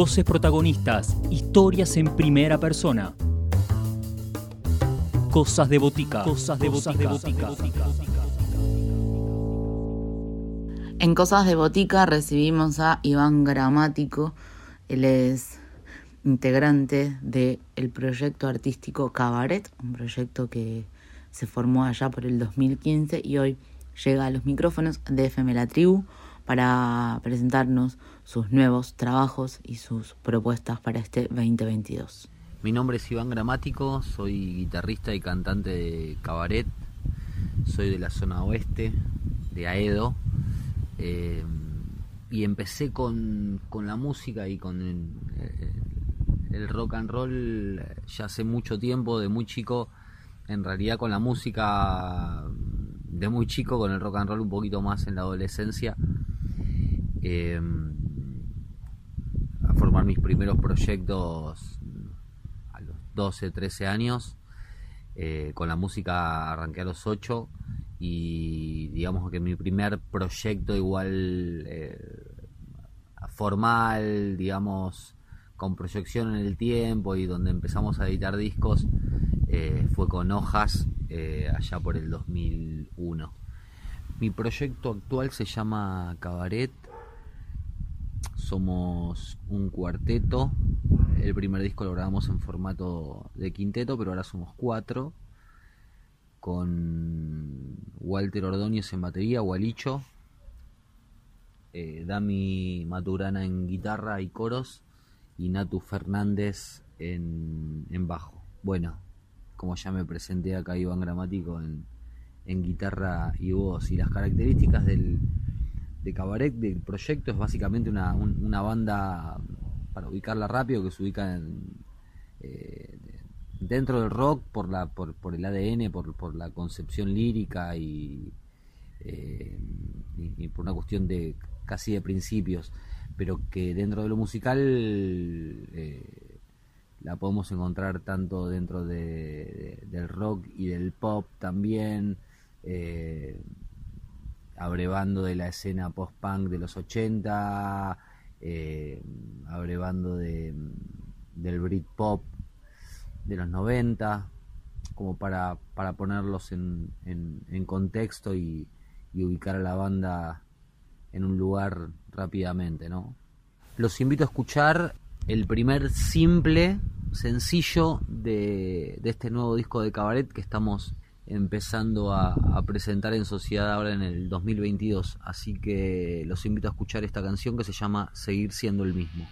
Voces protagonistas, historias en primera persona. Cosas de botica. Cosas de botica. En Cosas de Botica recibimos a Iván Gramático. Él es integrante del proyecto artístico Cabaret, un proyecto que se formó allá por el 2015 y hoy llega a los micrófonos de FM La Tribu para presentarnos sus nuevos trabajos y sus propuestas para este 2022. Mi nombre es Iván Gramático, soy guitarrista y cantante de cabaret, soy de la zona oeste, de Aedo, eh, y empecé con, la música y con el, rock and roll ya hace mucho tiempo, de muy chico, en realidad con la música de muy chico, con el rock and roll un poquito más en la adolescencia. Eh, a formar mis primeros proyectos a los 12, 13 años. Eh, con la música arranqué a los 8 y digamos que mi primer proyecto igual eh, formal, digamos, con proyección en el tiempo y donde empezamos a editar discos eh, fue con hojas allá por el 2001. Mi proyecto actual se llama Cabaret. Somos un cuarteto. El primer disco lo grabamos en formato de quinteto, pero ahora somos cuatro con Walter Ordóñez en batería, Gualicho, eh, Dami Maturana en guitarra y coros y Natu Fernández en, bajo. Bueno, como ya me presenté acá Iván Gramático en, guitarra y voz y las características del de cabaret del proyecto es básicamente una, banda para ubicarla rápido que se ubica en, eh, dentro del rock por la por, por el ADN por, por la concepción lírica y, eh, y, por una cuestión de casi de principios pero que dentro de lo musical eh, la podemos encontrar tanto dentro de, del rock y del pop también abrevando de la escena post-punk de los 80 eh, abrevando de, del Britpop de los 90, como para, para ponerlos en, en, contexto y, ubicar a la banda en un lugar rápidamente, ¿no? Los invito a escuchar el primer simple, sencillo de, de este nuevo disco de cabaret que estamos empezando a, presentar en sociedad ahora en el 2022. Así que los invito a escuchar esta canción que se llama Seguir siendo el mismo.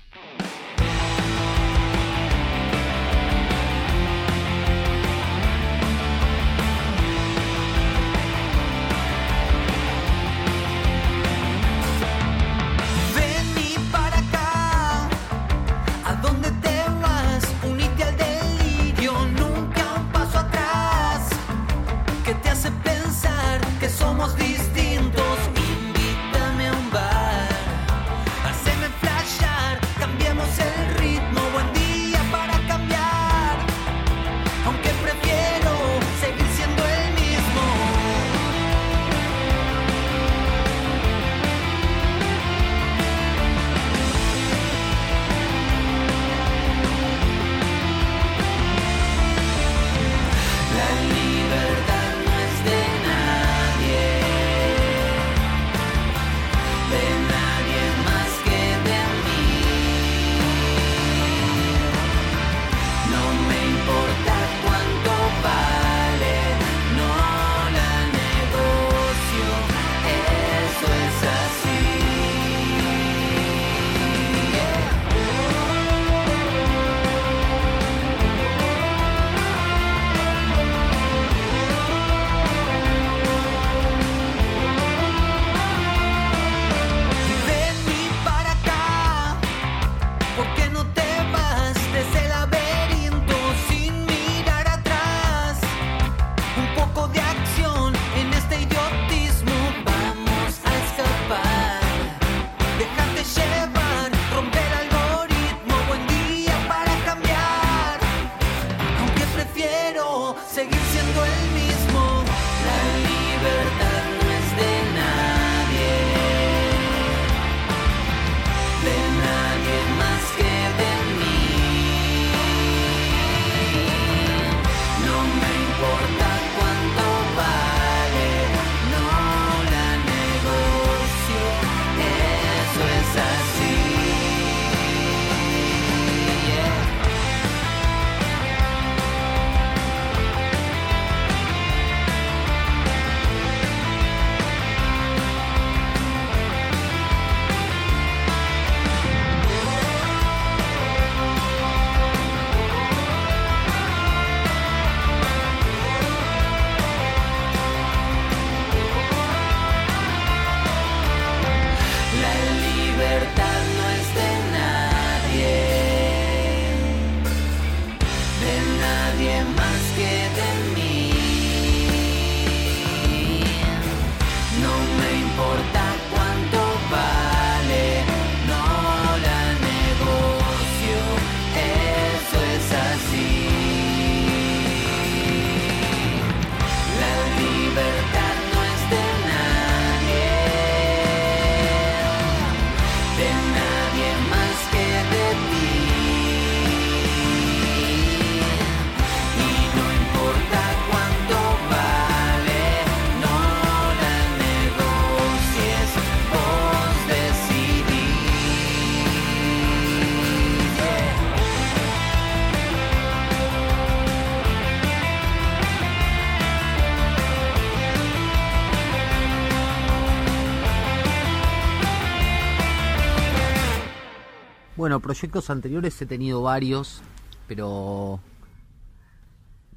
Proyectos anteriores he tenido varios, pero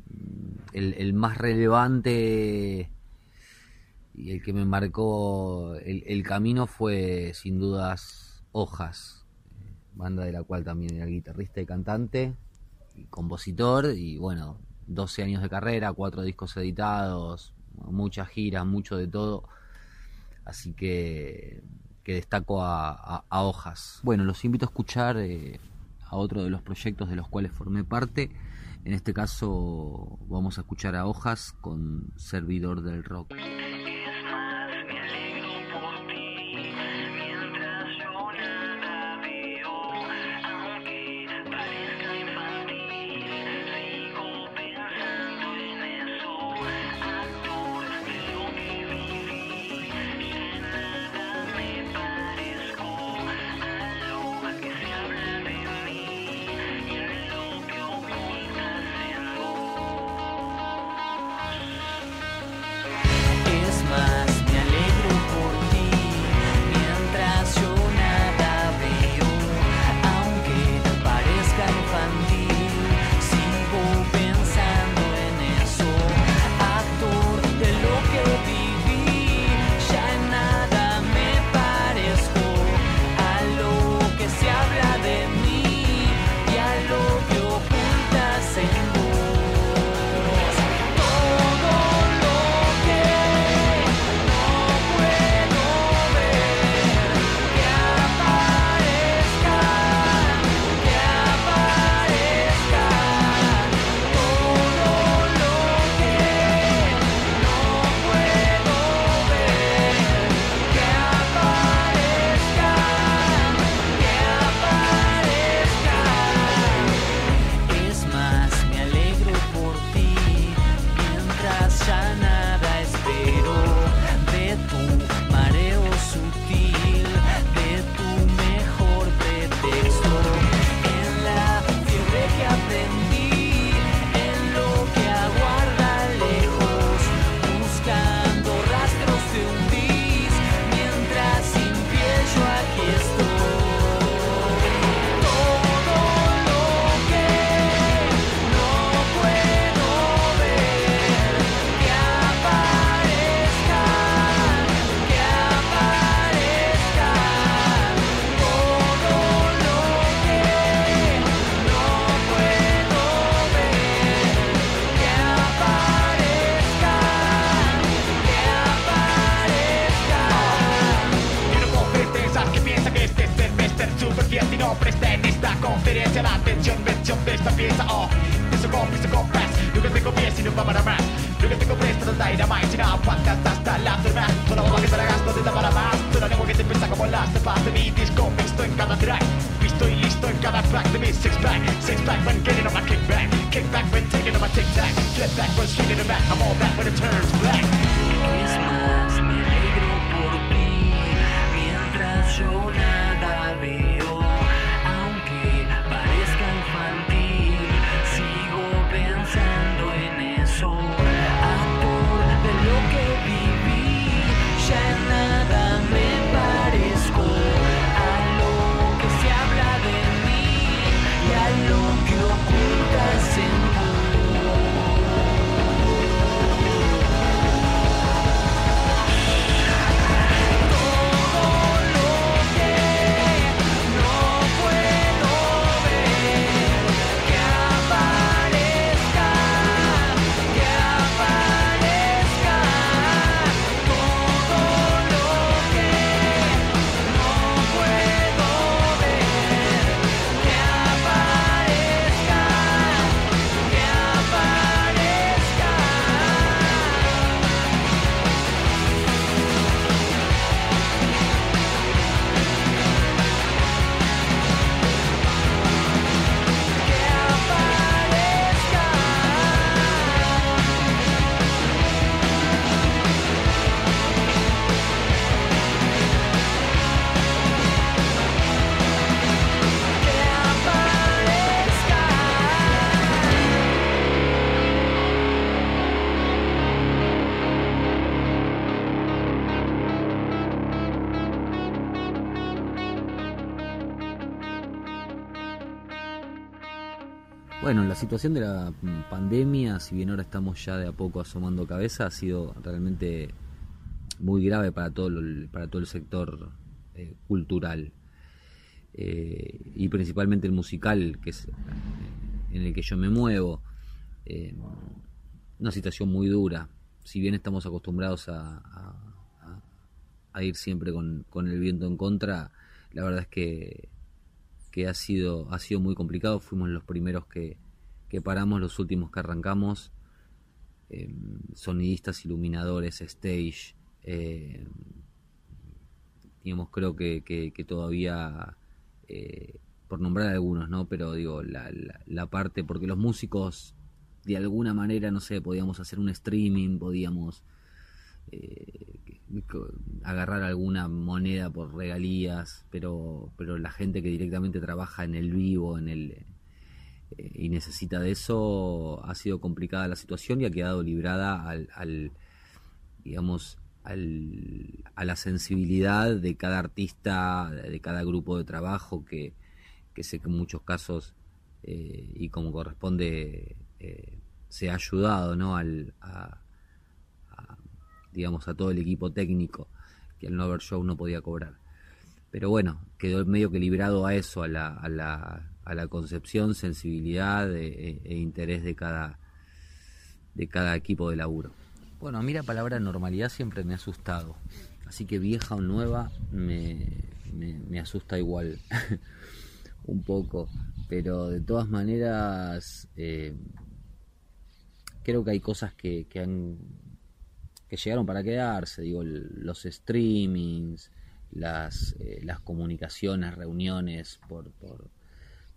mm, el, más relevante y el que me marcó el, el camino fue sin dudas Hojas, banda de la cual también era guitarrista y cantante, y compositor, y bueno, 12 años de carrera, cuatro discos editados, muchas giras, mucho de todo. Así que, que destaco a, Hojas. Bueno, los invito a escuchar eh, a otro de los proyectos de los cuales formé parte. En este caso vamos a escuchar a Hojas con Servidor del Rock. Bueno, la situación de la pandemia, si bien ahora estamos ya de a poco asomando cabeza, ha sido realmente muy grave para todo el, para todo el sector eh, cultural eh, y principalmente el musical, que es eh, en el que yo me muevo. una situación muy dura. Si bien estamos acostumbrados a, ir siempre con el viento en contra, la verdad es que que ha sido, ha sido muy complicado. Fuimos los primeros que, que paramos, los últimos que arrancamos. Em, sonidistas, iluminadores, stage. Eh, digamos, creo que, que, todavía, eh, por nombrar algunos, ¿no? Pero digo, la, la, parte, porque los músicos, de alguna manera, no sé, podíamos hacer un streaming, podíamos eh, agarrar alguna moneda por regalías, pero, pero la gente que directamente trabaja en el vivo, en el eh, y necesita de eso, ha sido complicada la situación y ha quedado librada al, digamos, al, a la sensibilidad de cada artista, de cada grupo de trabajo, que, que sé que en muchos casos, eh, y como corresponde, eh, se ha ayudado ¿no? al, a, digamos, a todo el equipo técnico que al no haber show no podía cobrar. Pero bueno, quedó medio que librado a eso, a la, a la, a la concepción, sensibilidad e, e, interés de cada, de cada equipo de laburo. Bueno, a mí la palabra normalidad siempre me ha asustado. Así que vieja o nueva me, me, asusta igual. un poco. Pero de todas maneras, eh, creo que hay cosas que, que han que llegaron para quedarse, digo, los streamings, las, eh, las comunicaciones, reuniones por, por,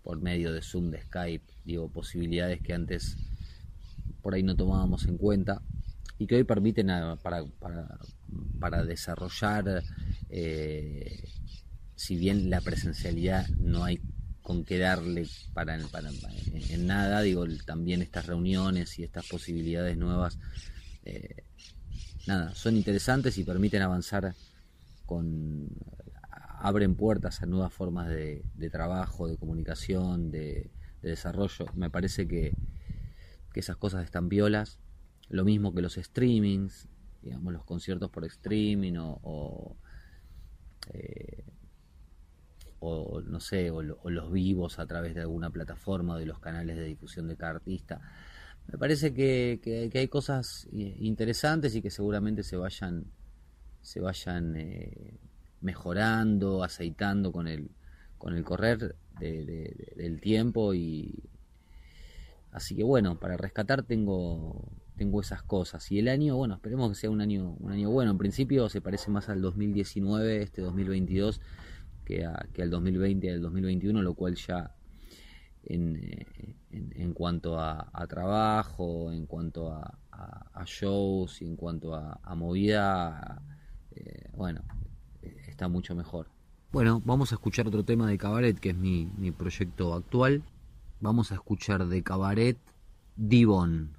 por, medio de Zoom, de Skype, digo, posibilidades que antes por ahí no tomábamos en cuenta y que hoy permiten para, para, para, desarrollar, eh, si bien la presencialidad no hay con qué darle para, en nada, digo, también estas reuniones y estas posibilidades nuevas eh, nada, son interesantes y permiten avanzar con abren puertas a nuevas formas de, trabajo, de comunicación, de, desarrollo. Me parece que, esas cosas están violas. Lo mismo que los streamings, digamos, los conciertos por streaming o, o, eh, no sé, o, los vivos a través de alguna plataforma o de los canales de difusión de cada artista me parece que, hay cosas eh, interesantes y que seguramente se vayan se vayan eh, mejorando aceitando con el con el correr del tiempo y así que bueno para rescatar tengo tengo esas cosas. Y el año bueno esperemos que sea un año un año bueno. En principio se parece más al 2019 este 2022 que, que al 2020 y al 2021 lo cual ya en, en, cuanto a, trabajo, en cuanto a, shows y en cuanto a, movida, eh, bueno, está mucho mejor. Bueno, vamos a escuchar otro tema de Cabaret, que es mi, mi proyecto actual. Vamos a escuchar de Cabaret Divon.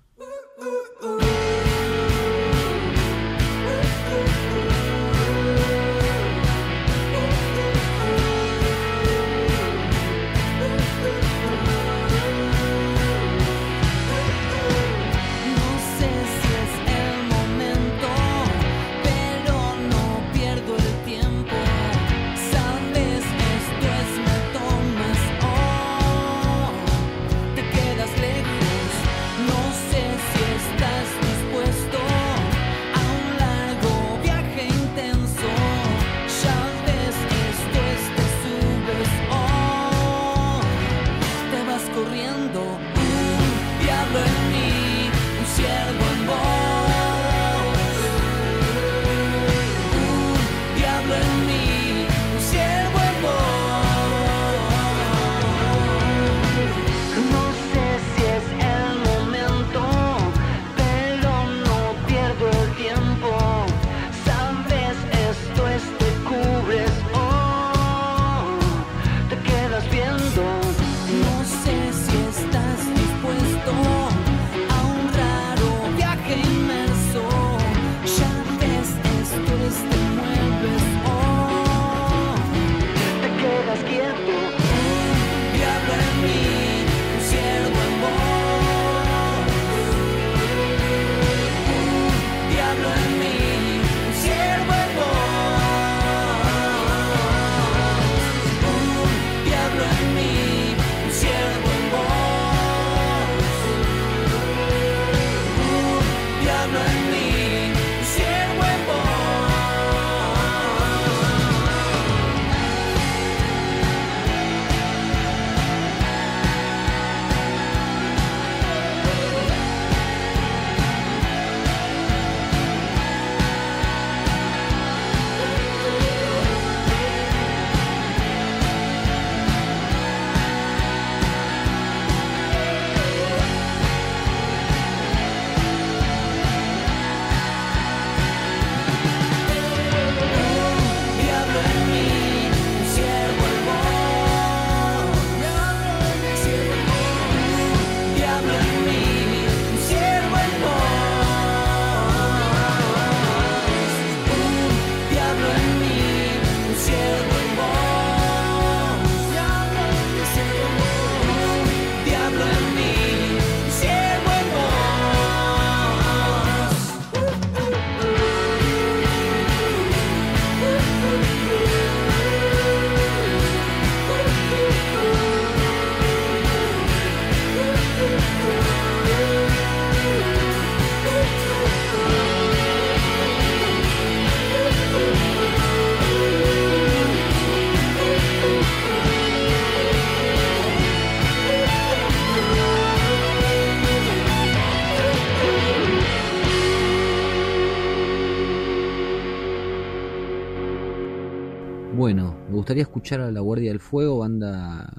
Gustaría escuchar a La Guardia del Fuego, banda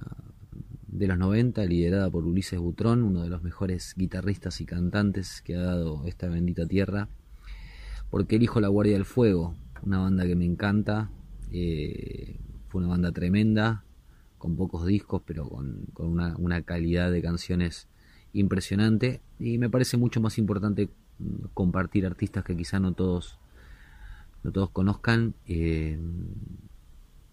de los 90, liderada por Ulises Butrón, uno de los mejores guitarristas y cantantes que ha dado esta bendita tierra. Porque elijo La Guardia del Fuego, una banda que me encanta, eh, fue una banda tremenda, con pocos discos, pero con, una, calidad de canciones impresionante. Y me parece mucho más importante compartir artistas que quizá no todos, no todos conozcan. Eh,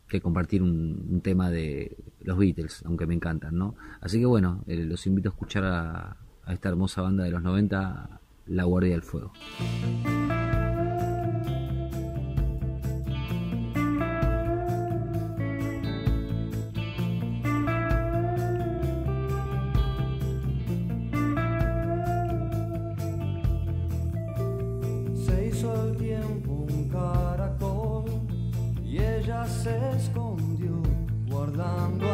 que compartir un, tema de los Beatles, aunque me encantan, ¿no? Así que bueno, eh, los invito a escuchar a, a esta hermosa banda de los 90, La Guardia del Fuego. Me han